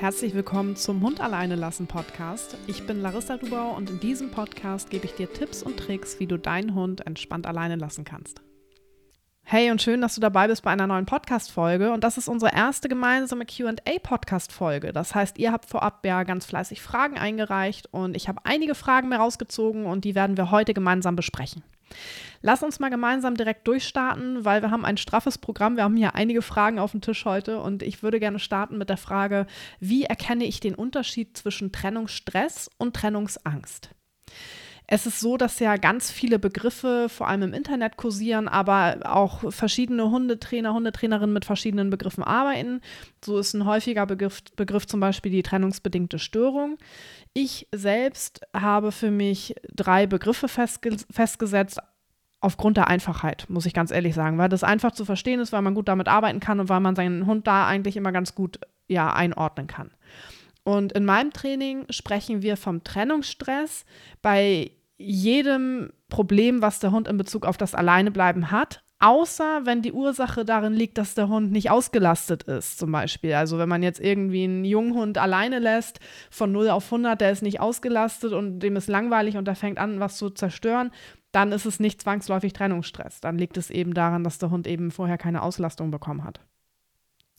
Herzlich willkommen zum Hund alleine lassen Podcast. Ich bin Larissa Dubau und in diesem Podcast gebe ich dir Tipps und Tricks, wie du deinen Hund entspannt alleine lassen kannst. Hey und schön, dass du dabei bist bei einer neuen Podcast-Folge. Und das ist unsere erste gemeinsame QA-Podcast-Folge. Das heißt, ihr habt vorab ja ganz fleißig Fragen eingereicht und ich habe einige Fragen mehr rausgezogen und die werden wir heute gemeinsam besprechen. Lass uns mal gemeinsam direkt durchstarten, weil wir haben ein straffes Programm. Wir haben hier einige Fragen auf dem Tisch heute und ich würde gerne starten mit der Frage, wie erkenne ich den Unterschied zwischen Trennungsstress und Trennungsangst? Es ist so, dass ja ganz viele Begriffe vor allem im Internet kursieren, aber auch verschiedene Hundetrainer, Hundetrainerinnen mit verschiedenen Begriffen arbeiten. So ist ein häufiger Begriff, Begriff zum Beispiel die trennungsbedingte Störung. Ich selbst habe für mich drei Begriffe festge festgesetzt, aufgrund der Einfachheit, muss ich ganz ehrlich sagen, weil das einfach zu verstehen ist, weil man gut damit arbeiten kann und weil man seinen Hund da eigentlich immer ganz gut ja, einordnen kann. Und in meinem Training sprechen wir vom Trennungsstress bei jedem Problem, was der Hund in Bezug auf das Alleinebleiben hat, außer wenn die Ursache darin liegt, dass der Hund nicht ausgelastet ist, zum Beispiel. Also wenn man jetzt irgendwie einen Junghund alleine lässt, von 0 auf 100, der ist nicht ausgelastet und dem ist langweilig und der fängt an, was zu zerstören, dann ist es nicht zwangsläufig Trennungsstress. Dann liegt es eben daran, dass der Hund eben vorher keine Auslastung bekommen hat.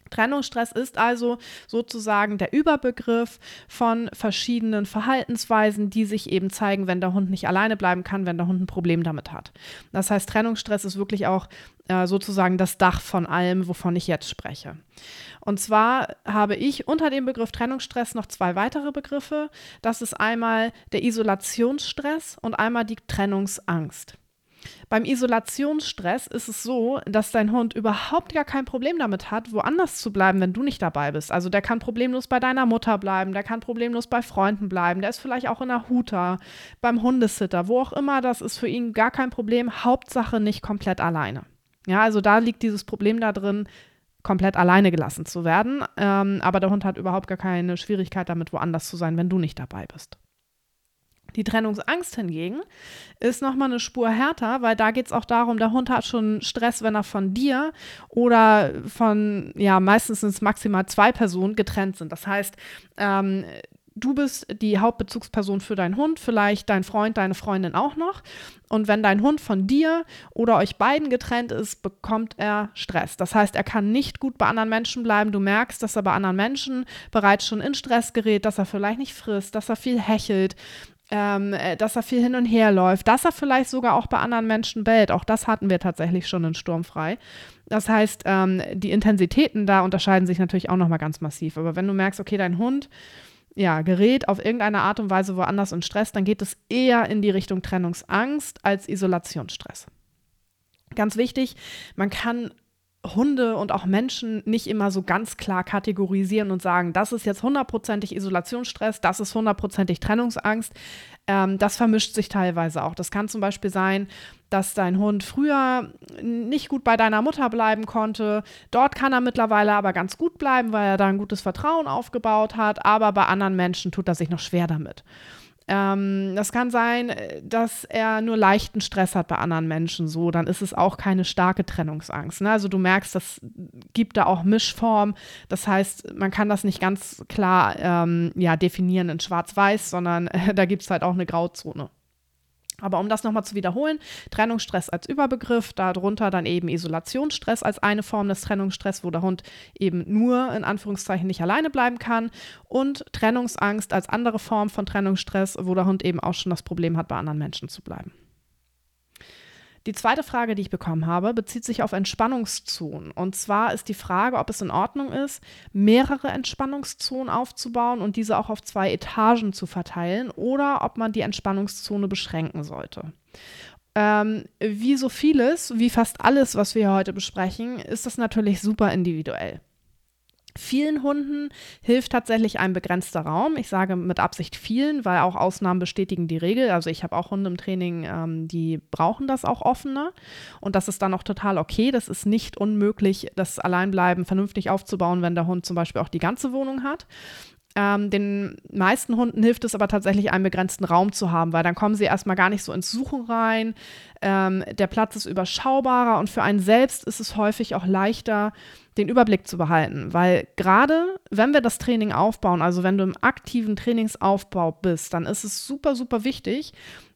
Trennungsstress ist also sozusagen der Überbegriff von verschiedenen Verhaltensweisen, die sich eben zeigen, wenn der Hund nicht alleine bleiben kann, wenn der Hund ein Problem damit hat. Das heißt, Trennungsstress ist wirklich auch äh, sozusagen das Dach von allem, wovon ich jetzt spreche. Und zwar habe ich unter dem Begriff Trennungsstress noch zwei weitere Begriffe. Das ist einmal der Isolationsstress und einmal die Trennungsangst. Beim Isolationsstress ist es so, dass dein Hund überhaupt gar kein Problem damit hat, woanders zu bleiben, wenn du nicht dabei bist. Also der kann problemlos bei deiner Mutter bleiben, der kann problemlos bei Freunden bleiben, der ist vielleicht auch in der Huta, beim Hundesitter, wo auch immer, das ist für ihn gar kein Problem. Hauptsache nicht komplett alleine. Ja, also da liegt dieses Problem da drin, komplett alleine gelassen zu werden. Ähm, aber der Hund hat überhaupt gar keine Schwierigkeit damit, woanders zu sein, wenn du nicht dabei bist. Die Trennungsangst hingegen ist nochmal eine Spur härter, weil da geht es auch darum, der Hund hat schon Stress, wenn er von dir oder von, ja, meistens sind es maximal zwei Personen getrennt sind. Das heißt, ähm, du bist die Hauptbezugsperson für deinen Hund, vielleicht dein Freund, deine Freundin auch noch. Und wenn dein Hund von dir oder euch beiden getrennt ist, bekommt er Stress. Das heißt, er kann nicht gut bei anderen Menschen bleiben. Du merkst, dass er bei anderen Menschen bereits schon in Stress gerät, dass er vielleicht nicht frisst, dass er viel hechelt, ähm, äh, dass er viel hin und her läuft, dass er vielleicht sogar auch bei anderen Menschen bellt. Auch das hatten wir tatsächlich schon in Sturmfrei. Das heißt, ähm, die Intensitäten da unterscheiden sich natürlich auch nochmal ganz massiv. Aber wenn du merkst, okay, dein Hund ja, gerät auf irgendeine Art und Weise woanders in Stress, dann geht es eher in die Richtung Trennungsangst als Isolationsstress. Ganz wichtig, man kann Hunde und auch Menschen nicht immer so ganz klar kategorisieren und sagen, das ist jetzt hundertprozentig Isolationsstress, das ist hundertprozentig Trennungsangst. Ähm, das vermischt sich teilweise auch. Das kann zum Beispiel sein, dass dein Hund früher nicht gut bei deiner Mutter bleiben konnte. Dort kann er mittlerweile aber ganz gut bleiben, weil er da ein gutes Vertrauen aufgebaut hat. Aber bei anderen Menschen tut er sich noch schwer damit. Ähm, das kann sein, äh, dass er nur leichten Stress hat bei anderen Menschen. So, dann ist es auch keine starke Trennungsangst. Ne? Also du merkst, das gibt da auch Mischform. Das heißt, man kann das nicht ganz klar ähm, ja, definieren in Schwarz-Weiß, sondern äh, da gibt es halt auch eine Grauzone. Aber um das nochmal zu wiederholen, Trennungsstress als Überbegriff, darunter dann eben Isolationsstress als eine Form des Trennungsstress, wo der Hund eben nur in Anführungszeichen nicht alleine bleiben kann und Trennungsangst als andere Form von Trennungsstress, wo der Hund eben auch schon das Problem hat, bei anderen Menschen zu bleiben. Die zweite Frage, die ich bekommen habe, bezieht sich auf Entspannungszonen. Und zwar ist die Frage, ob es in Ordnung ist, mehrere Entspannungszonen aufzubauen und diese auch auf zwei Etagen zu verteilen oder ob man die Entspannungszone beschränken sollte. Ähm, wie so vieles, wie fast alles, was wir heute besprechen, ist das natürlich super individuell. Vielen Hunden hilft tatsächlich ein begrenzter Raum. Ich sage mit Absicht vielen, weil auch Ausnahmen bestätigen die Regel. Also ich habe auch Hunde im Training, ähm, die brauchen das auch offener. Und das ist dann auch total okay. Das ist nicht unmöglich, das Alleinbleiben vernünftig aufzubauen, wenn der Hund zum Beispiel auch die ganze Wohnung hat. Ähm, den meisten Hunden hilft es aber tatsächlich, einen begrenzten Raum zu haben, weil dann kommen sie erstmal gar nicht so ins Suchen rein. Ähm, der Platz ist überschaubarer und für einen selbst ist es häufig auch leichter, den Überblick zu behalten. Weil gerade wenn wir das Training aufbauen, also wenn du im aktiven Trainingsaufbau bist, dann ist es super, super wichtig,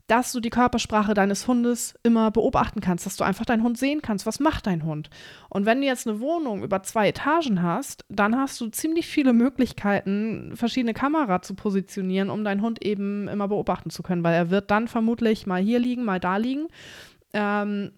dass du die Körpersprache deines Hundes immer beobachten kannst, dass du einfach deinen Hund sehen kannst, was macht dein Hund. Und wenn du jetzt eine Wohnung über zwei Etagen hast, dann hast du ziemlich viele Möglichkeiten, verschiedene Kameras zu positionieren, um deinen Hund eben immer beobachten zu können, weil er wird dann vermutlich mal hier liegen, mal da liegen. Ähm,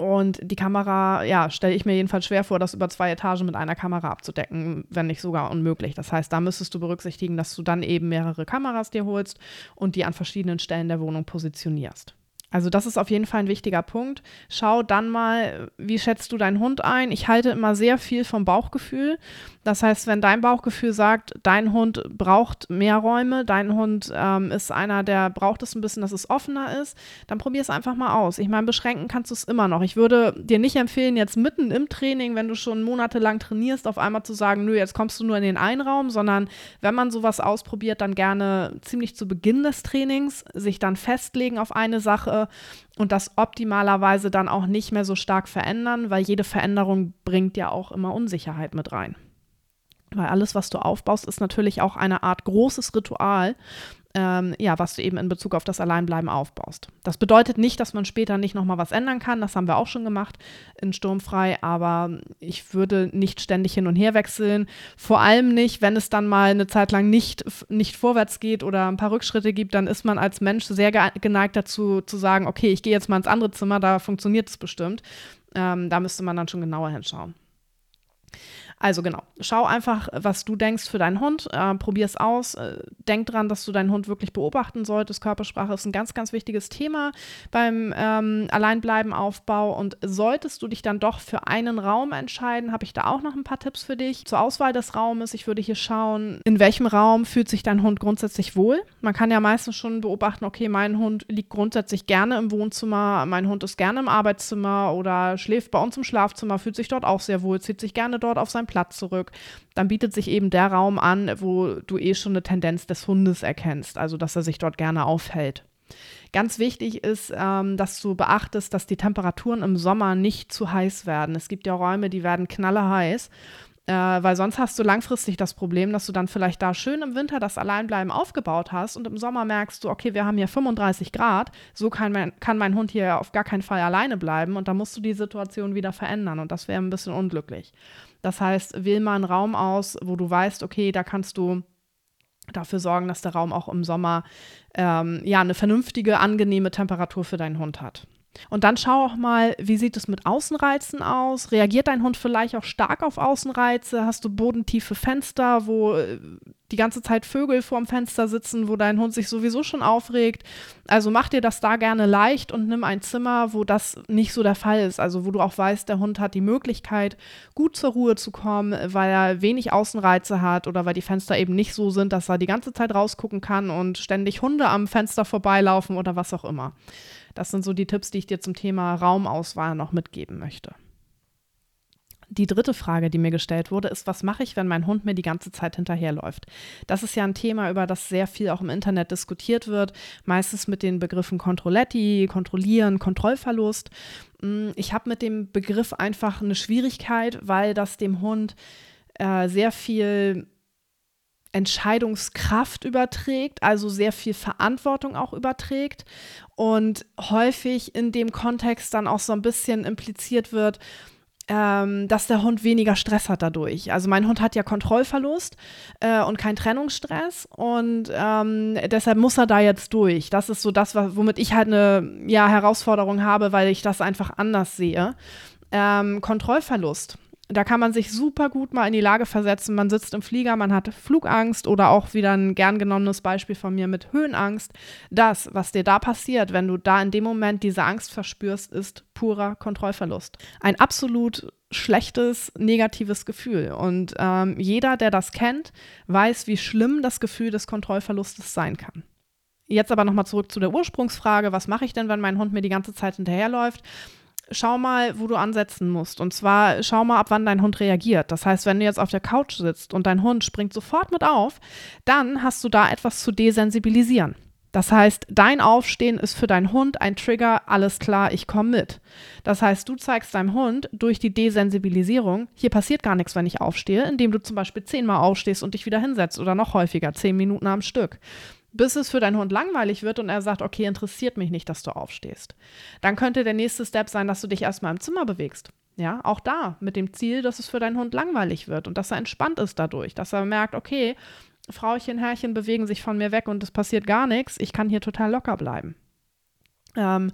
und die Kamera, ja, stelle ich mir jedenfalls schwer vor, das über zwei Etagen mit einer Kamera abzudecken, wenn nicht sogar unmöglich. Das heißt, da müsstest du berücksichtigen, dass du dann eben mehrere Kameras dir holst und die an verschiedenen Stellen der Wohnung positionierst. Also das ist auf jeden Fall ein wichtiger Punkt. Schau dann mal, wie schätzt du deinen Hund ein? Ich halte immer sehr viel vom Bauchgefühl. Das heißt, wenn dein Bauchgefühl sagt, dein Hund braucht mehr Räume, dein Hund ähm, ist einer, der braucht es ein bisschen, dass es offener ist, dann probier es einfach mal aus. Ich meine, beschränken kannst du es immer noch. Ich würde dir nicht empfehlen, jetzt mitten im Training, wenn du schon monatelang trainierst, auf einmal zu sagen, nö, jetzt kommst du nur in den einen Raum, sondern wenn man sowas ausprobiert, dann gerne ziemlich zu Beginn des Trainings sich dann festlegen auf eine Sache und das optimalerweise dann auch nicht mehr so stark verändern, weil jede Veränderung bringt ja auch immer Unsicherheit mit rein. Weil alles, was du aufbaust, ist natürlich auch eine Art großes Ritual, ähm, ja, was du eben in Bezug auf das Alleinbleiben aufbaust. Das bedeutet nicht, dass man später nicht nochmal was ändern kann. Das haben wir auch schon gemacht in Sturmfrei, aber ich würde nicht ständig hin und her wechseln. Vor allem nicht, wenn es dann mal eine Zeit lang nicht, nicht vorwärts geht oder ein paar Rückschritte gibt, dann ist man als Mensch sehr geneigt dazu zu sagen, okay, ich gehe jetzt mal ins andere Zimmer, da funktioniert es bestimmt. Ähm, da müsste man dann schon genauer hinschauen. Also genau, schau einfach, was du denkst für deinen Hund, äh, probier es aus. Äh, denk dran, dass du deinen Hund wirklich beobachten solltest. Körpersprache ist ein ganz, ganz wichtiges Thema beim ähm, Alleinbleiben-Aufbau. Und solltest du dich dann doch für einen Raum entscheiden, habe ich da auch noch ein paar Tipps für dich zur Auswahl des Raumes. Ich würde hier schauen, in welchem Raum fühlt sich dein Hund grundsätzlich wohl. Man kann ja meistens schon beobachten, okay, mein Hund liegt grundsätzlich gerne im Wohnzimmer, mein Hund ist gerne im Arbeitszimmer oder schläft bei uns im Schlafzimmer, fühlt sich dort auch sehr wohl, zieht sich gerne dort auf sein Platz zurück, dann bietet sich eben der Raum an, wo du eh schon eine Tendenz des Hundes erkennst, also dass er sich dort gerne aufhält. Ganz wichtig ist, ähm, dass du beachtest, dass die Temperaturen im Sommer nicht zu heiß werden. Es gibt ja Räume, die werden knalleheiß. Äh, weil sonst hast du langfristig das Problem, dass du dann vielleicht da schön im Winter das Alleinbleiben aufgebaut hast und im Sommer merkst du, okay, wir haben hier 35 Grad, so kann mein, kann mein Hund hier auf gar keinen Fall alleine bleiben und da musst du die Situation wieder verändern und das wäre ein bisschen unglücklich. Das heißt, wähl mal einen Raum aus, wo du weißt, okay, da kannst du dafür sorgen, dass der Raum auch im Sommer ähm, ja eine vernünftige, angenehme Temperatur für deinen Hund hat. Und dann schau auch mal, wie sieht es mit Außenreizen aus? Reagiert dein Hund vielleicht auch stark auf Außenreize? Hast du bodentiefe Fenster, wo äh, die ganze Zeit Vögel vorm Fenster sitzen, wo dein Hund sich sowieso schon aufregt? Also mach dir das da gerne leicht und nimm ein Zimmer, wo das nicht so der Fall ist. Also wo du auch weißt, der Hund hat die Möglichkeit, gut zur Ruhe zu kommen, weil er wenig Außenreize hat oder weil die Fenster eben nicht so sind, dass er die ganze Zeit rausgucken kann und ständig Hunde am Fenster vorbeilaufen oder was auch immer. Das sind so die Tipps, die ich dir zum Thema Raumauswahl noch mitgeben möchte. Die dritte Frage, die mir gestellt wurde, ist, was mache ich, wenn mein Hund mir die ganze Zeit hinterherläuft? Das ist ja ein Thema, über das sehr viel auch im Internet diskutiert wird, meistens mit den Begriffen Controletti, Kontrollieren, Kontrollverlust. Mm, ich habe mit dem Begriff einfach eine Schwierigkeit, weil das dem Hund äh, sehr viel Entscheidungskraft überträgt, also sehr viel Verantwortung auch überträgt und häufig in dem Kontext dann auch so ein bisschen impliziert wird, ähm, dass der Hund weniger Stress hat dadurch. Also mein Hund hat ja Kontrollverlust äh, und keinen Trennungsstress und ähm, deshalb muss er da jetzt durch. Das ist so das, womit ich halt eine ja, Herausforderung habe, weil ich das einfach anders sehe. Ähm, Kontrollverlust da kann man sich super gut mal in die Lage versetzen. Man sitzt im Flieger, man hat Flugangst oder auch wieder ein gern genommenes Beispiel von mir mit Höhenangst. Das, was dir da passiert, wenn du da in dem Moment diese Angst verspürst, ist purer Kontrollverlust. Ein absolut schlechtes, negatives Gefühl. Und ähm, jeder, der das kennt, weiß, wie schlimm das Gefühl des Kontrollverlustes sein kann. Jetzt aber nochmal zurück zu der Ursprungsfrage, was mache ich denn, wenn mein Hund mir die ganze Zeit hinterherläuft? Schau mal, wo du ansetzen musst. Und zwar schau mal, ab wann dein Hund reagiert. Das heißt, wenn du jetzt auf der Couch sitzt und dein Hund springt sofort mit auf, dann hast du da etwas zu desensibilisieren. Das heißt, dein Aufstehen ist für deinen Hund ein Trigger, alles klar, ich komme mit. Das heißt, du zeigst deinem Hund durch die Desensibilisierung, hier passiert gar nichts, wenn ich aufstehe, indem du zum Beispiel zehnmal aufstehst und dich wieder hinsetzt oder noch häufiger, zehn Minuten am Stück. Bis es für deinen Hund langweilig wird und er sagt, okay, interessiert mich nicht, dass du aufstehst. Dann könnte der nächste Step sein, dass du dich erstmal im Zimmer bewegst. Ja, auch da mit dem Ziel, dass es für deinen Hund langweilig wird und dass er entspannt ist dadurch, dass er merkt, okay, Frauchen, Herrchen bewegen sich von mir weg und es passiert gar nichts. Ich kann hier total locker bleiben. Ähm,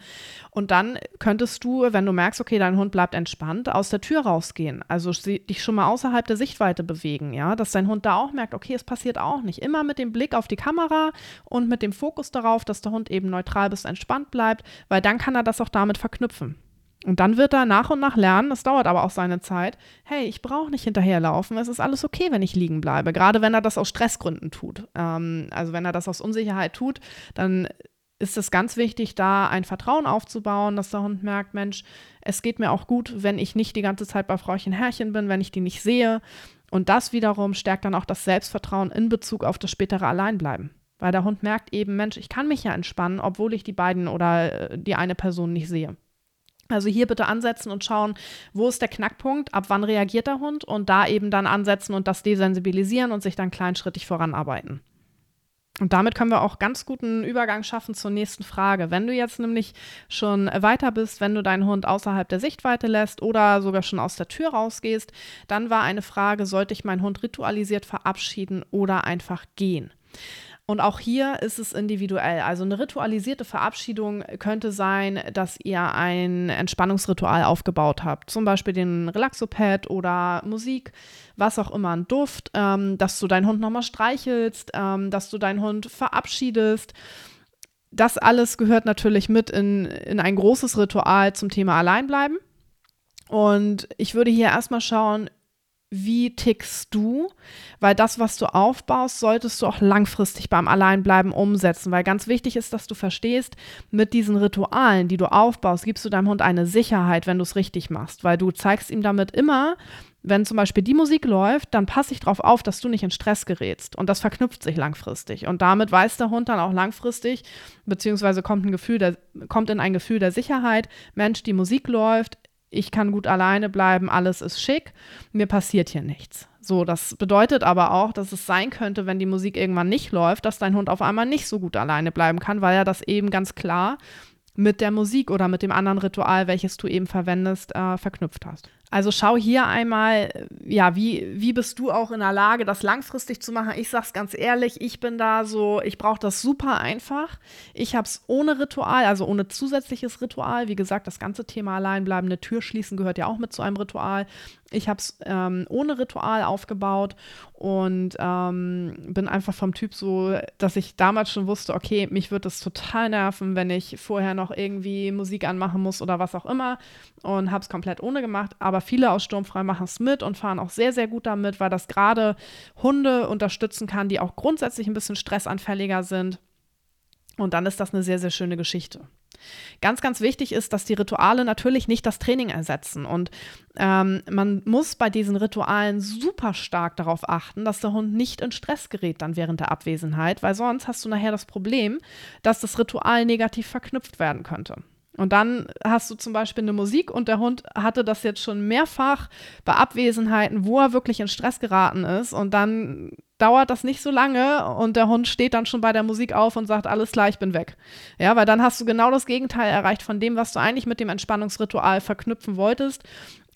und dann könntest du, wenn du merkst, okay, dein Hund bleibt entspannt, aus der Tür rausgehen. Also dich schon mal außerhalb der Sichtweite bewegen, ja, dass dein Hund da auch merkt, okay, es passiert auch nicht. Immer mit dem Blick auf die Kamera und mit dem Fokus darauf, dass der Hund eben neutral bis entspannt bleibt, weil dann kann er das auch damit verknüpfen. Und dann wird er nach und nach lernen, das dauert aber auch seine Zeit, hey, ich brauche nicht hinterherlaufen, es ist alles okay, wenn ich liegen bleibe. Gerade wenn er das aus Stressgründen tut. Ähm, also wenn er das aus Unsicherheit tut, dann ist es ganz wichtig, da ein Vertrauen aufzubauen, dass der Hund merkt, Mensch, es geht mir auch gut, wenn ich nicht die ganze Zeit bei Frauchen Herrchen bin, wenn ich die nicht sehe. Und das wiederum stärkt dann auch das Selbstvertrauen in Bezug auf das spätere Alleinbleiben. Weil der Hund merkt eben, Mensch, ich kann mich ja entspannen, obwohl ich die beiden oder äh, die eine Person nicht sehe. Also hier bitte ansetzen und schauen, wo ist der Knackpunkt, ab wann reagiert der Hund und da eben dann ansetzen und das desensibilisieren und sich dann kleinschrittig voranarbeiten. Und damit können wir auch ganz guten Übergang schaffen zur nächsten Frage. Wenn du jetzt nämlich schon weiter bist, wenn du deinen Hund außerhalb der Sichtweite lässt oder sogar schon aus der Tür rausgehst, dann war eine Frage, sollte ich meinen Hund ritualisiert verabschieden oder einfach gehen? Und auch hier ist es individuell. Also eine ritualisierte Verabschiedung könnte sein, dass ihr ein Entspannungsritual aufgebaut habt. Zum Beispiel den Relaxopad oder Musik, was auch immer, ein Duft, ähm, dass du deinen Hund nochmal streichelst, ähm, dass du deinen Hund verabschiedest. Das alles gehört natürlich mit in, in ein großes Ritual zum Thema Alleinbleiben. Und ich würde hier erstmal schauen, wie tickst du? Weil das, was du aufbaust, solltest du auch langfristig beim Alleinbleiben umsetzen. Weil ganz wichtig ist, dass du verstehst, mit diesen Ritualen, die du aufbaust, gibst du deinem Hund eine Sicherheit, wenn du es richtig machst. Weil du zeigst ihm damit immer, wenn zum Beispiel die Musik läuft, dann passe ich darauf auf, dass du nicht in Stress gerätst. Und das verknüpft sich langfristig. Und damit weiß der Hund dann auch langfristig, beziehungsweise kommt, ein Gefühl der, kommt in ein Gefühl der Sicherheit, Mensch, die Musik läuft, ich kann gut alleine bleiben, alles ist schick, mir passiert hier nichts. So, das bedeutet aber auch, dass es sein könnte, wenn die Musik irgendwann nicht läuft, dass dein Hund auf einmal nicht so gut alleine bleiben kann, weil er das eben ganz klar mit der Musik oder mit dem anderen Ritual, welches du eben verwendest, äh, verknüpft hast. Also schau hier einmal, ja, wie, wie bist du auch in der Lage, das langfristig zu machen? Ich sag's ganz ehrlich, ich bin da so, ich brauche das super einfach. Ich habe es ohne Ritual, also ohne zusätzliches Ritual. Wie gesagt, das ganze Thema alleinbleibende Tür schließen gehört ja auch mit zu einem Ritual. Ich habe es ähm, ohne Ritual aufgebaut und ähm, bin einfach vom Typ so, dass ich damals schon wusste, okay, mich wird es total nerven, wenn ich vorher noch irgendwie Musik anmachen muss oder was auch immer und habe es komplett ohne gemacht. Aber viele aus Sturmfrei machen es mit und fahren auch sehr, sehr gut damit, weil das gerade Hunde unterstützen kann, die auch grundsätzlich ein bisschen stressanfälliger sind. Und dann ist das eine sehr, sehr schöne Geschichte. Ganz, ganz wichtig ist, dass die Rituale natürlich nicht das Training ersetzen. Und ähm, man muss bei diesen Ritualen super stark darauf achten, dass der Hund nicht in Stress gerät dann während der Abwesenheit, weil sonst hast du nachher das Problem, dass das Ritual negativ verknüpft werden könnte. Und dann hast du zum Beispiel eine Musik und der Hund hatte das jetzt schon mehrfach bei Abwesenheiten, wo er wirklich in Stress geraten ist. Und dann dauert das nicht so lange und der Hund steht dann schon bei der Musik auf und sagt, alles klar, ich bin weg. Ja, weil dann hast du genau das Gegenteil erreicht von dem, was du eigentlich mit dem Entspannungsritual verknüpfen wolltest.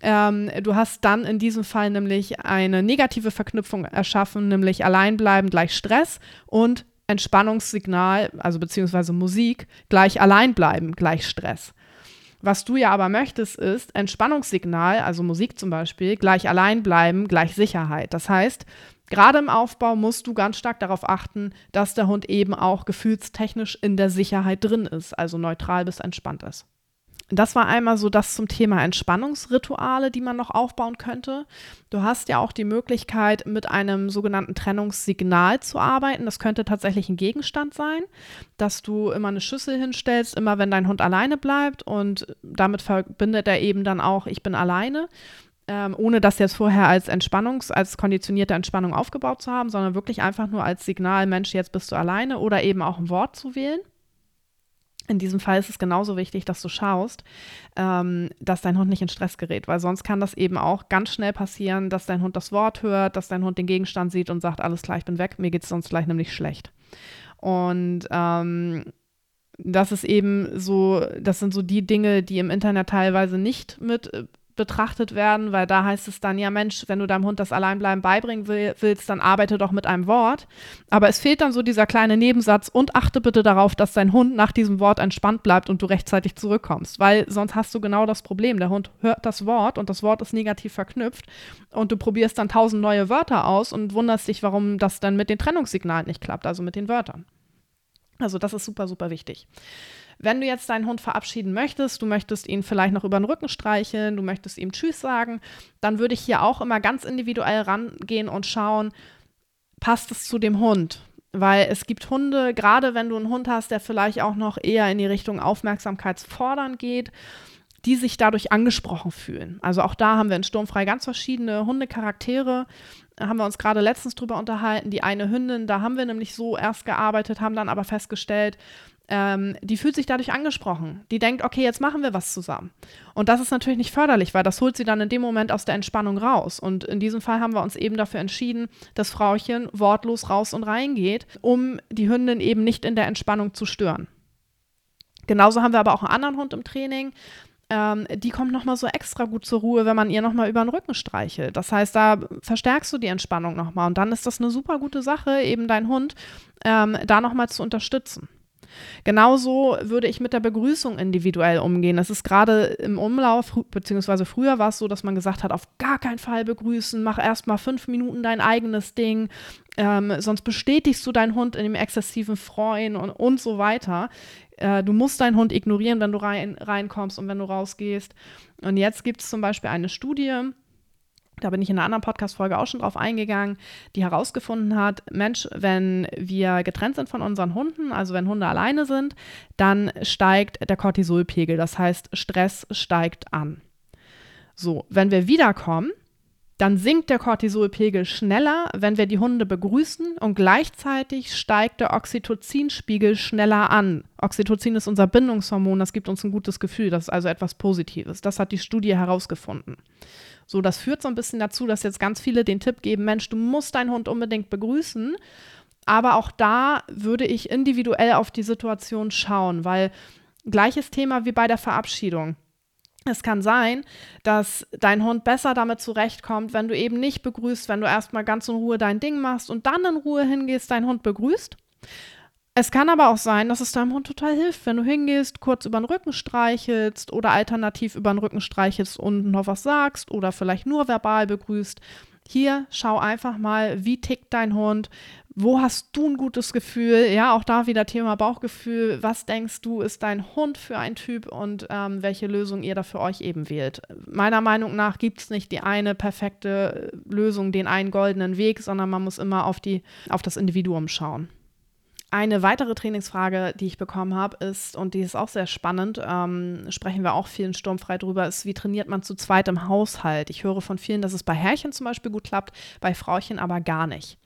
Ähm, du hast dann in diesem Fall nämlich eine negative Verknüpfung erschaffen, nämlich Alleinbleiben gleich Stress und Entspannungssignal, also beziehungsweise Musik, gleich Alleinbleiben gleich Stress. Was du ja aber möchtest, ist Entspannungssignal, also Musik zum Beispiel, gleich Alleinbleiben gleich Sicherheit. Das heißt, Gerade im Aufbau musst du ganz stark darauf achten, dass der Hund eben auch gefühlstechnisch in der Sicherheit drin ist, also neutral bis entspannt ist. Das war einmal so das zum Thema Entspannungsrituale, die man noch aufbauen könnte. Du hast ja auch die Möglichkeit, mit einem sogenannten Trennungssignal zu arbeiten. Das könnte tatsächlich ein Gegenstand sein, dass du immer eine Schüssel hinstellst, immer wenn dein Hund alleine bleibt und damit verbindet er eben dann auch, ich bin alleine ähm, ohne das jetzt vorher als Entspannungs-, als konditionierte Entspannung aufgebaut zu haben, sondern wirklich einfach nur als Signal, Mensch, jetzt bist du alleine oder eben auch ein Wort zu wählen. In diesem Fall ist es genauso wichtig, dass du schaust, ähm, dass dein Hund nicht in Stress gerät, weil sonst kann das eben auch ganz schnell passieren, dass dein Hund das Wort hört, dass dein Hund den Gegenstand sieht und sagt, alles klar, ich bin weg, mir geht es sonst gleich nämlich schlecht. Und ähm, das ist eben so, das sind so die Dinge, die im Internet teilweise nicht mit äh, betrachtet werden, weil da heißt es dann, ja Mensch, wenn du deinem Hund das Alleinbleiben beibringen will, willst, dann arbeite doch mit einem Wort. Aber es fehlt dann so dieser kleine Nebensatz und achte bitte darauf, dass dein Hund nach diesem Wort entspannt bleibt und du rechtzeitig zurückkommst, weil sonst hast du genau das Problem. Der Hund hört das Wort und das Wort ist negativ verknüpft und du probierst dann tausend neue Wörter aus und wunderst dich, warum das dann mit den Trennungssignalen nicht klappt, also mit den Wörtern. Also das ist super, super wichtig. Wenn du jetzt deinen Hund verabschieden möchtest, du möchtest ihn vielleicht noch über den Rücken streicheln, du möchtest ihm Tschüss sagen, dann würde ich hier auch immer ganz individuell rangehen und schauen, passt es zu dem Hund? Weil es gibt Hunde, gerade wenn du einen Hund hast, der vielleicht auch noch eher in die Richtung aufmerksamkeitsfordern geht, die sich dadurch angesprochen fühlen. Also auch da haben wir in Sturmfrei ganz verschiedene Hundecharaktere. Haben wir uns gerade letztens drüber unterhalten. Die eine Hündin, da haben wir nämlich so erst gearbeitet, haben dann aber festgestellt, ähm, die fühlt sich dadurch angesprochen. Die denkt, okay, jetzt machen wir was zusammen. Und das ist natürlich nicht förderlich, weil das holt sie dann in dem Moment aus der Entspannung raus. Und in diesem Fall haben wir uns eben dafür entschieden, dass Frauchen wortlos raus und rein geht, um die Hündin eben nicht in der Entspannung zu stören. Genauso haben wir aber auch einen anderen Hund im Training. Ähm, die kommt nochmal so extra gut zur Ruhe, wenn man ihr nochmal über den Rücken streichelt. Das heißt, da verstärkst du die Entspannung nochmal. Und dann ist das eine super gute Sache, eben deinen Hund ähm, da nochmal zu unterstützen. Genauso würde ich mit der Begrüßung individuell umgehen. Es ist gerade im Umlauf, beziehungsweise früher war es so, dass man gesagt hat, auf gar keinen Fall begrüßen, mach erst mal fünf Minuten dein eigenes Ding, ähm, sonst bestätigst du deinen Hund in dem exzessiven Freuen und, und so weiter. Äh, du musst deinen Hund ignorieren, wenn du rein, reinkommst und wenn du rausgehst. Und jetzt gibt es zum Beispiel eine Studie, da bin ich in einer anderen Podcast-Folge auch schon drauf eingegangen, die herausgefunden hat, Mensch, wenn wir getrennt sind von unseren Hunden, also wenn Hunde alleine sind, dann steigt der Cortisolpegel, das heißt, Stress steigt an. So, wenn wir wiederkommen, dann sinkt der Cortisolpegel schneller, wenn wir die Hunde begrüßen und gleichzeitig steigt der Oxytocinspiegel schneller an. Oxytocin ist unser Bindungshormon, das gibt uns ein gutes Gefühl, das ist also etwas Positives. Das hat die Studie herausgefunden. So, das führt so ein bisschen dazu, dass jetzt ganz viele den Tipp geben, Mensch, du musst deinen Hund unbedingt begrüßen. Aber auch da würde ich individuell auf die Situation schauen, weil gleiches Thema wie bei der Verabschiedung. Es kann sein, dass dein Hund besser damit zurechtkommt, wenn du eben nicht begrüßt, wenn du erstmal ganz in Ruhe dein Ding machst und dann in Ruhe hingehst, deinen Hund begrüßt. Es kann aber auch sein, dass es deinem Hund total hilft, wenn du hingehst, kurz über den Rücken streichelst oder alternativ über den Rücken streichelst und noch was sagst oder vielleicht nur verbal begrüßt. Hier schau einfach mal, wie tickt dein Hund, wo hast du ein gutes Gefühl? Ja, auch da wieder Thema Bauchgefühl. Was denkst du, ist dein Hund für ein Typ und ähm, welche Lösung ihr da für euch eben wählt? Meiner Meinung nach gibt es nicht die eine perfekte Lösung, den einen goldenen Weg, sondern man muss immer auf, die, auf das Individuum schauen. Eine weitere Trainingsfrage, die ich bekommen habe, ist, und die ist auch sehr spannend, ähm, sprechen wir auch vielen sturmfrei drüber, ist, wie trainiert man zu zweit im Haushalt? Ich höre von vielen, dass es bei Herrchen zum Beispiel gut klappt, bei Frauchen aber gar nicht.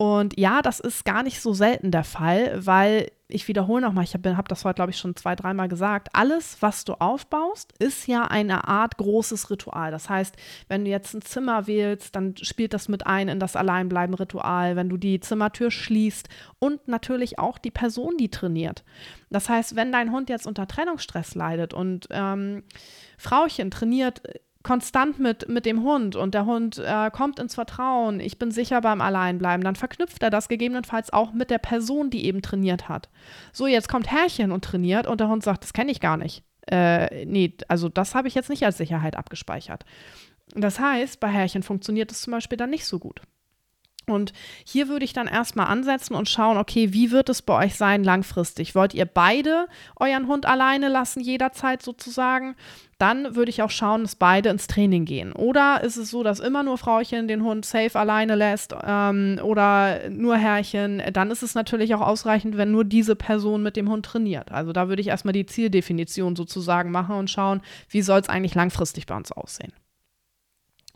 Und ja, das ist gar nicht so selten der Fall, weil ich wiederhole nochmal, ich habe hab das heute, glaube ich, schon zwei, dreimal gesagt, alles, was du aufbaust, ist ja eine Art großes Ritual. Das heißt, wenn du jetzt ein Zimmer wählst, dann spielt das mit ein in das Alleinbleiben-Ritual, wenn du die Zimmertür schließt und natürlich auch die Person, die trainiert. Das heißt, wenn dein Hund jetzt unter Trennungsstress leidet und ähm, Frauchen trainiert konstant mit, mit dem Hund und der Hund äh, kommt ins Vertrauen, ich bin sicher beim Alleinbleiben, dann verknüpft er das gegebenenfalls auch mit der Person, die eben trainiert hat. So, jetzt kommt Herrchen und trainiert und der Hund sagt, das kenne ich gar nicht. Äh, nee, also das habe ich jetzt nicht als Sicherheit abgespeichert. Das heißt, bei Herrchen funktioniert es zum Beispiel dann nicht so gut. Und hier würde ich dann erstmal ansetzen und schauen, okay, wie wird es bei euch sein langfristig? Wollt ihr beide euren Hund alleine lassen, jederzeit sozusagen? Dann würde ich auch schauen, dass beide ins Training gehen. Oder ist es so, dass immer nur Frauchen den Hund safe alleine lässt ähm, oder nur Herrchen? Dann ist es natürlich auch ausreichend, wenn nur diese Person mit dem Hund trainiert. Also da würde ich erstmal die Zieldefinition sozusagen machen und schauen, wie soll es eigentlich langfristig bei uns aussehen.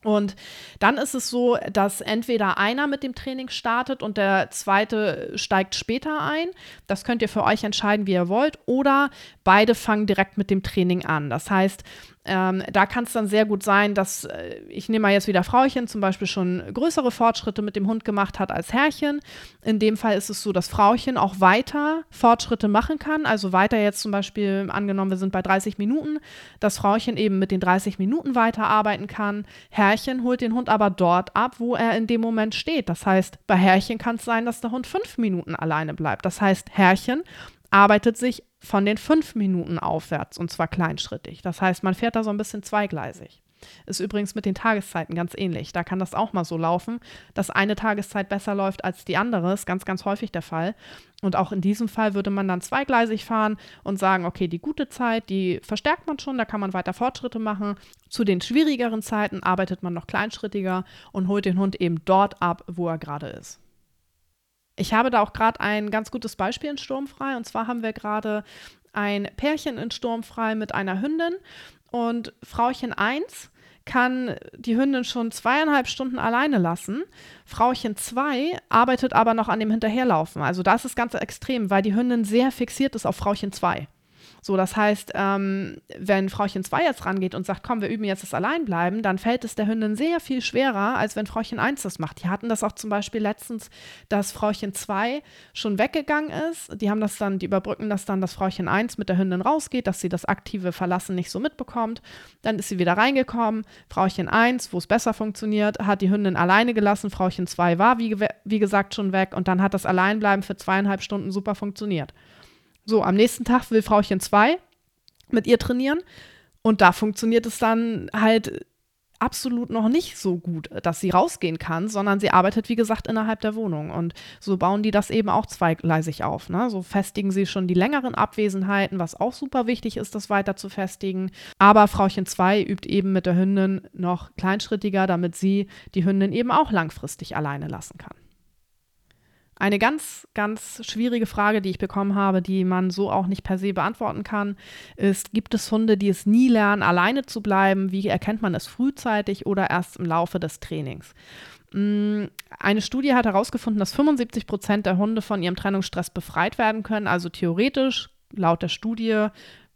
Und dann ist es so, dass entweder einer mit dem Training startet und der zweite steigt später ein. Das könnt ihr für euch entscheiden, wie ihr wollt. Oder beide fangen direkt mit dem Training an. Das heißt, ähm, da kann es dann sehr gut sein, dass äh, ich nehme mal jetzt wieder Frauchen zum Beispiel schon größere Fortschritte mit dem Hund gemacht hat als Herrchen. In dem Fall ist es so, dass Frauchen auch weiter Fortschritte machen kann. Also weiter jetzt zum Beispiel angenommen, wir sind bei 30 Minuten, dass Frauchen eben mit den 30 Minuten weiterarbeiten kann. Herrchen holt den Hund aber dort ab, wo er in dem Moment steht. Das heißt, bei Herrchen kann es sein, dass der Hund fünf Minuten alleine bleibt. Das heißt, Herrchen arbeitet sich von den fünf Minuten aufwärts und zwar kleinschrittig. Das heißt, man fährt da so ein bisschen zweigleisig. Ist übrigens mit den Tageszeiten ganz ähnlich. Da kann das auch mal so laufen, dass eine Tageszeit besser läuft als die andere. Ist ganz, ganz häufig der Fall. Und auch in diesem Fall würde man dann zweigleisig fahren und sagen, okay, die gute Zeit, die verstärkt man schon, da kann man weiter Fortschritte machen. Zu den schwierigeren Zeiten arbeitet man noch kleinschrittiger und holt den Hund eben dort ab, wo er gerade ist. Ich habe da auch gerade ein ganz gutes Beispiel in Sturmfrei. Und zwar haben wir gerade ein Pärchen in Sturmfrei mit einer Hündin. Und Frauchen 1 kann die Hündin schon zweieinhalb Stunden alleine lassen. Frauchen 2 arbeitet aber noch an dem Hinterherlaufen. Also das ist ganz extrem, weil die Hündin sehr fixiert ist auf Frauchen 2. So, das heißt, ähm, wenn Frauchen 2 jetzt rangeht und sagt, komm, wir üben jetzt das Alleinbleiben, dann fällt es der Hündin sehr viel schwerer, als wenn Frauchen 1 das macht. Die hatten das auch zum Beispiel letztens, dass Frauchen 2 schon weggegangen ist. Die haben das dann, die überbrücken das dann, dass Frauchen 1 mit der Hündin rausgeht, dass sie das aktive Verlassen nicht so mitbekommt. Dann ist sie wieder reingekommen. Frauchen 1, wo es besser funktioniert, hat die Hündin alleine gelassen. Frauchen 2 war, wie, wie gesagt, schon weg und dann hat das Alleinbleiben für zweieinhalb Stunden super funktioniert. So, am nächsten Tag will Frauchen 2 mit ihr trainieren und da funktioniert es dann halt absolut noch nicht so gut, dass sie rausgehen kann, sondern sie arbeitet, wie gesagt, innerhalb der Wohnung. Und so bauen die das eben auch zweigleisig auf. Ne? So festigen sie schon die längeren Abwesenheiten, was auch super wichtig ist, das weiter zu festigen. Aber Frauchen 2 übt eben mit der Hündin noch kleinschrittiger, damit sie die Hündin eben auch langfristig alleine lassen kann. Eine ganz, ganz schwierige Frage, die ich bekommen habe, die man so auch nicht per se beantworten kann, ist, gibt es Hunde, die es nie lernen, alleine zu bleiben? Wie erkennt man es frühzeitig oder erst im Laufe des Trainings? Mm, eine Studie hat herausgefunden, dass 75 Prozent der Hunde von ihrem Trennungsstress befreit werden können. Also theoretisch, laut der Studie,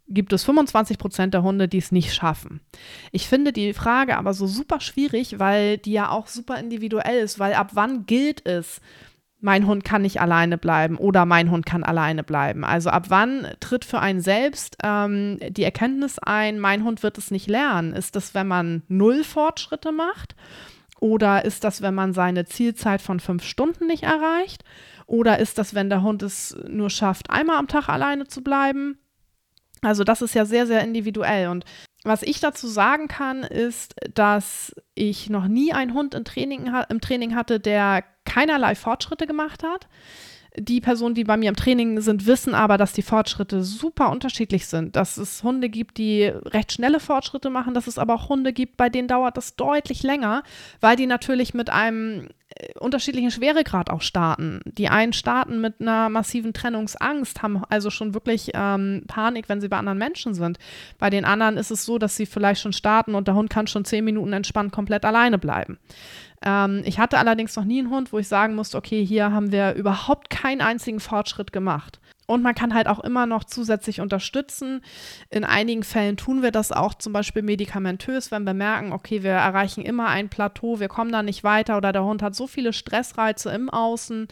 gibt es 25 Prozent der Hunde, die es nicht schaffen. Ich finde die Frage aber so super schwierig, weil die ja auch super individuell ist, weil ab wann gilt es, mein Hund kann nicht alleine bleiben oder mein Hund kann alleine bleiben. Also ab wann tritt für einen selbst ähm, die Erkenntnis ein, mein Hund wird es nicht lernen? Ist das, wenn man null Fortschritte macht? Oder ist das, wenn man seine Zielzeit von fünf Stunden nicht erreicht? Oder ist das, wenn der Hund es nur schafft, einmal am Tag alleine zu bleiben? Also das ist ja sehr, sehr individuell. Und was ich dazu sagen kann, ist, dass ich noch nie einen Hund im Training, im Training hatte, der keinerlei Fortschritte gemacht hat. Die Personen, die bei mir im Training sind, wissen aber, dass die Fortschritte super unterschiedlich sind. Dass es Hunde gibt, die recht schnelle Fortschritte machen, dass es aber auch Hunde gibt, bei denen dauert das deutlich länger, weil die natürlich mit einem unterschiedlichen Schweregrad auch starten. Die einen starten mit einer massiven Trennungsangst, haben also schon wirklich ähm, Panik, wenn sie bei anderen Menschen sind. Bei den anderen ist es so, dass sie vielleicht schon starten und der Hund kann schon zehn Minuten entspannt komplett alleine bleiben. Ähm, ich hatte allerdings noch nie einen Hund, wo ich sagen musste, okay, hier haben wir überhaupt keinen einzigen Fortschritt gemacht. Und man kann halt auch immer noch zusätzlich unterstützen. In einigen Fällen tun wir das auch zum Beispiel medikamentös, wenn wir merken, okay, wir erreichen immer ein Plateau, wir kommen da nicht weiter oder der Hund hat so viele Stressreize im Außen,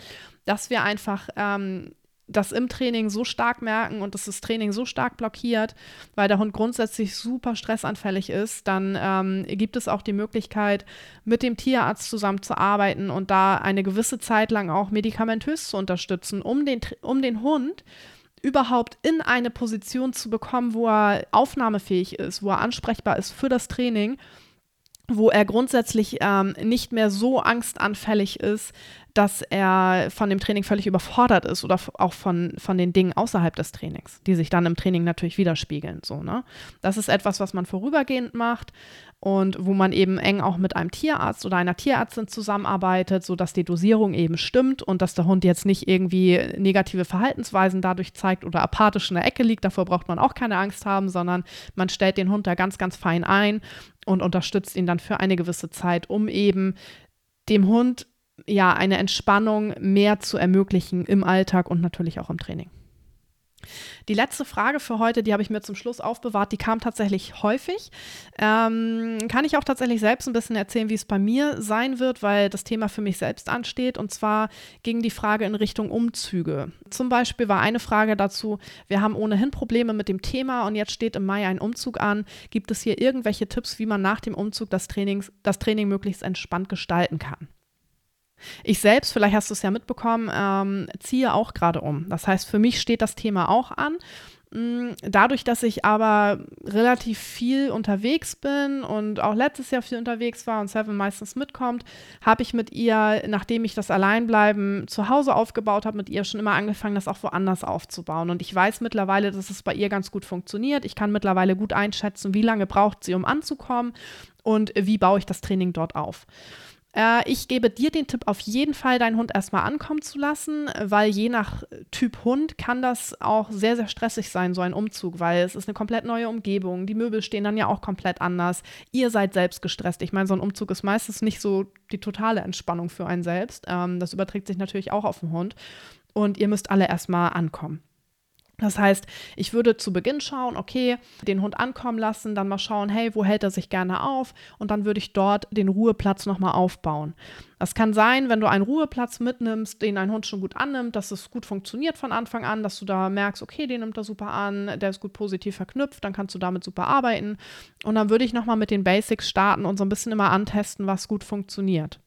dass wir einfach ähm, das im Training so stark merken und dass das Training so stark blockiert, weil der Hund grundsätzlich super stressanfällig ist, dann ähm, gibt es auch die Möglichkeit, mit dem Tierarzt zusammenzuarbeiten und da eine gewisse Zeit lang auch medikamentös zu unterstützen, um den, um den Hund überhaupt in eine Position zu bekommen, wo er aufnahmefähig ist, wo er ansprechbar ist für das Training wo er grundsätzlich ähm, nicht mehr so angstanfällig ist, dass er von dem Training völlig überfordert ist oder auch von, von den Dingen außerhalb des Trainings, die sich dann im Training natürlich widerspiegeln. So, ne? Das ist etwas, was man vorübergehend macht und wo man eben eng auch mit einem Tierarzt oder einer Tierärztin zusammenarbeitet, sodass die Dosierung eben stimmt und dass der Hund jetzt nicht irgendwie negative Verhaltensweisen dadurch zeigt oder apathisch in der Ecke liegt. Davor braucht man auch keine Angst haben, sondern man stellt den Hund da ganz, ganz fein ein und unterstützt ihn dann für eine gewisse Zeit, um eben dem Hund ja eine Entspannung mehr zu ermöglichen im Alltag und natürlich auch im Training. Die letzte Frage für heute, die habe ich mir zum Schluss aufbewahrt, die kam tatsächlich häufig. Ähm, kann ich auch tatsächlich selbst ein bisschen erzählen, wie es bei mir sein wird, weil das Thema für mich selbst ansteht. Und zwar ging die Frage in Richtung Umzüge. Zum Beispiel war eine Frage dazu, wir haben ohnehin Probleme mit dem Thema und jetzt steht im Mai ein Umzug an. Gibt es hier irgendwelche Tipps, wie man nach dem Umzug das, Trainings, das Training möglichst entspannt gestalten kann? Ich selbst, vielleicht hast du es ja mitbekommen, ähm, ziehe auch gerade um. Das heißt, für mich steht das Thema auch an. Mm, dadurch, dass ich aber relativ viel unterwegs bin und auch letztes Jahr viel unterwegs war und Seven meistens mitkommt, habe ich mit ihr, nachdem ich das Alleinbleiben zu Hause aufgebaut habe, mit ihr schon immer angefangen, das auch woanders aufzubauen. Und ich weiß mittlerweile, dass es bei ihr ganz gut funktioniert. Ich kann mittlerweile gut einschätzen, wie lange braucht sie, um anzukommen und wie baue ich das Training dort auf. Äh, ich gebe dir den Tipp, auf jeden Fall deinen Hund erstmal ankommen zu lassen, weil je nach Typ Hund kann das auch sehr, sehr stressig sein, so ein Umzug, weil es ist eine komplett neue Umgebung. Die Möbel stehen dann ja auch komplett anders. Ihr seid selbst gestresst. Ich meine, so ein Umzug ist meistens nicht so die totale Entspannung für einen selbst. Ähm, das überträgt sich natürlich auch auf den Hund. Und ihr müsst alle erstmal ankommen. Das heißt, ich würde zu Beginn schauen, okay, den Hund ankommen lassen, dann mal schauen, hey, wo hält er sich gerne auf? Und dann würde ich dort den Ruheplatz nochmal aufbauen. Das kann sein, wenn du einen Ruheplatz mitnimmst, den ein Hund schon gut annimmt, dass es gut funktioniert von Anfang an, dass du da merkst, okay, den nimmt er super an, der ist gut positiv verknüpft, dann kannst du damit super arbeiten. Und dann würde ich nochmal mit den Basics starten und so ein bisschen immer antesten, was gut funktioniert.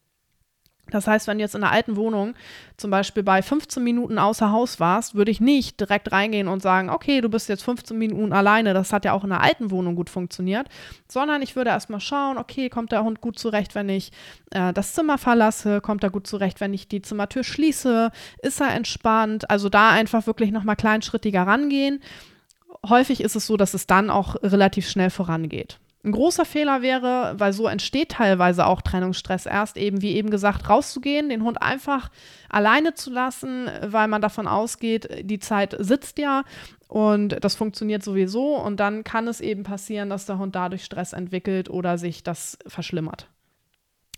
Das heißt, wenn du jetzt in einer alten Wohnung zum Beispiel bei 15 Minuten außer Haus warst, würde ich nicht direkt reingehen und sagen, okay, du bist jetzt 15 Minuten alleine. Das hat ja auch in einer alten Wohnung gut funktioniert. Sondern ich würde erstmal schauen, okay, kommt der Hund gut zurecht, wenn ich äh, das Zimmer verlasse? Kommt er gut zurecht, wenn ich die Zimmertür schließe? Ist er entspannt? Also da einfach wirklich nochmal kleinschrittiger rangehen. Häufig ist es so, dass es dann auch relativ schnell vorangeht. Ein großer Fehler wäre, weil so entsteht teilweise auch Trennungsstress erst eben, wie eben gesagt, rauszugehen, den Hund einfach alleine zu lassen, weil man davon ausgeht, die Zeit sitzt ja und das funktioniert sowieso und dann kann es eben passieren, dass der Hund dadurch Stress entwickelt oder sich das verschlimmert.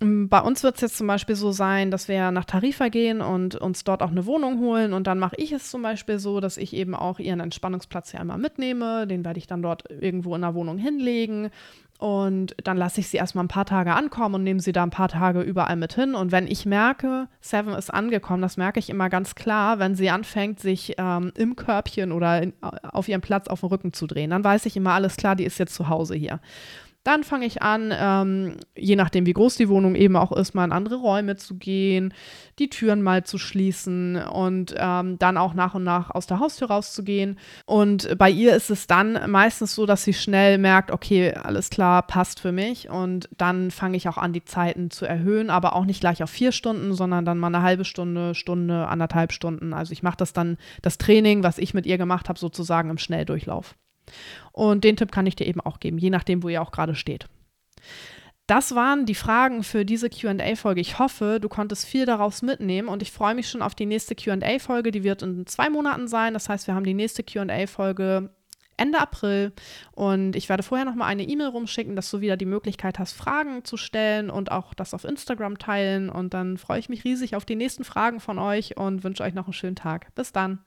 Bei uns wird es jetzt zum Beispiel so sein, dass wir nach Tarifa gehen und uns dort auch eine Wohnung holen. Und dann mache ich es zum Beispiel so, dass ich eben auch ihren Entspannungsplatz hier einmal mitnehme. Den werde ich dann dort irgendwo in der Wohnung hinlegen. Und dann lasse ich sie erstmal ein paar Tage ankommen und nehme sie da ein paar Tage überall mit hin. Und wenn ich merke, Seven ist angekommen, das merke ich immer ganz klar, wenn sie anfängt, sich ähm, im Körbchen oder in, auf ihrem Platz auf den Rücken zu drehen, dann weiß ich immer, alles klar, die ist jetzt zu Hause hier. Dann fange ich an, ähm, je nachdem, wie groß die Wohnung eben auch ist, mal in andere Räume zu gehen, die Türen mal zu schließen und ähm, dann auch nach und nach aus der Haustür rauszugehen. Und bei ihr ist es dann meistens so, dass sie schnell merkt, okay, alles klar, passt für mich. Und dann fange ich auch an, die Zeiten zu erhöhen, aber auch nicht gleich auf vier Stunden, sondern dann mal eine halbe Stunde, Stunde, anderthalb Stunden. Also ich mache das dann, das Training, was ich mit ihr gemacht habe, sozusagen im Schnelldurchlauf. Und den Tipp kann ich dir eben auch geben, je nachdem, wo ihr auch gerade steht. Das waren die Fragen für diese QA-Folge. Ich hoffe, du konntest viel daraus mitnehmen und ich freue mich schon auf die nächste QA-Folge. Die wird in zwei Monaten sein. Das heißt, wir haben die nächste QA-Folge Ende April und ich werde vorher noch mal eine E-Mail rumschicken, dass du wieder die Möglichkeit hast, Fragen zu stellen und auch das auf Instagram teilen. Und dann freue ich mich riesig auf die nächsten Fragen von euch und wünsche euch noch einen schönen Tag. Bis dann.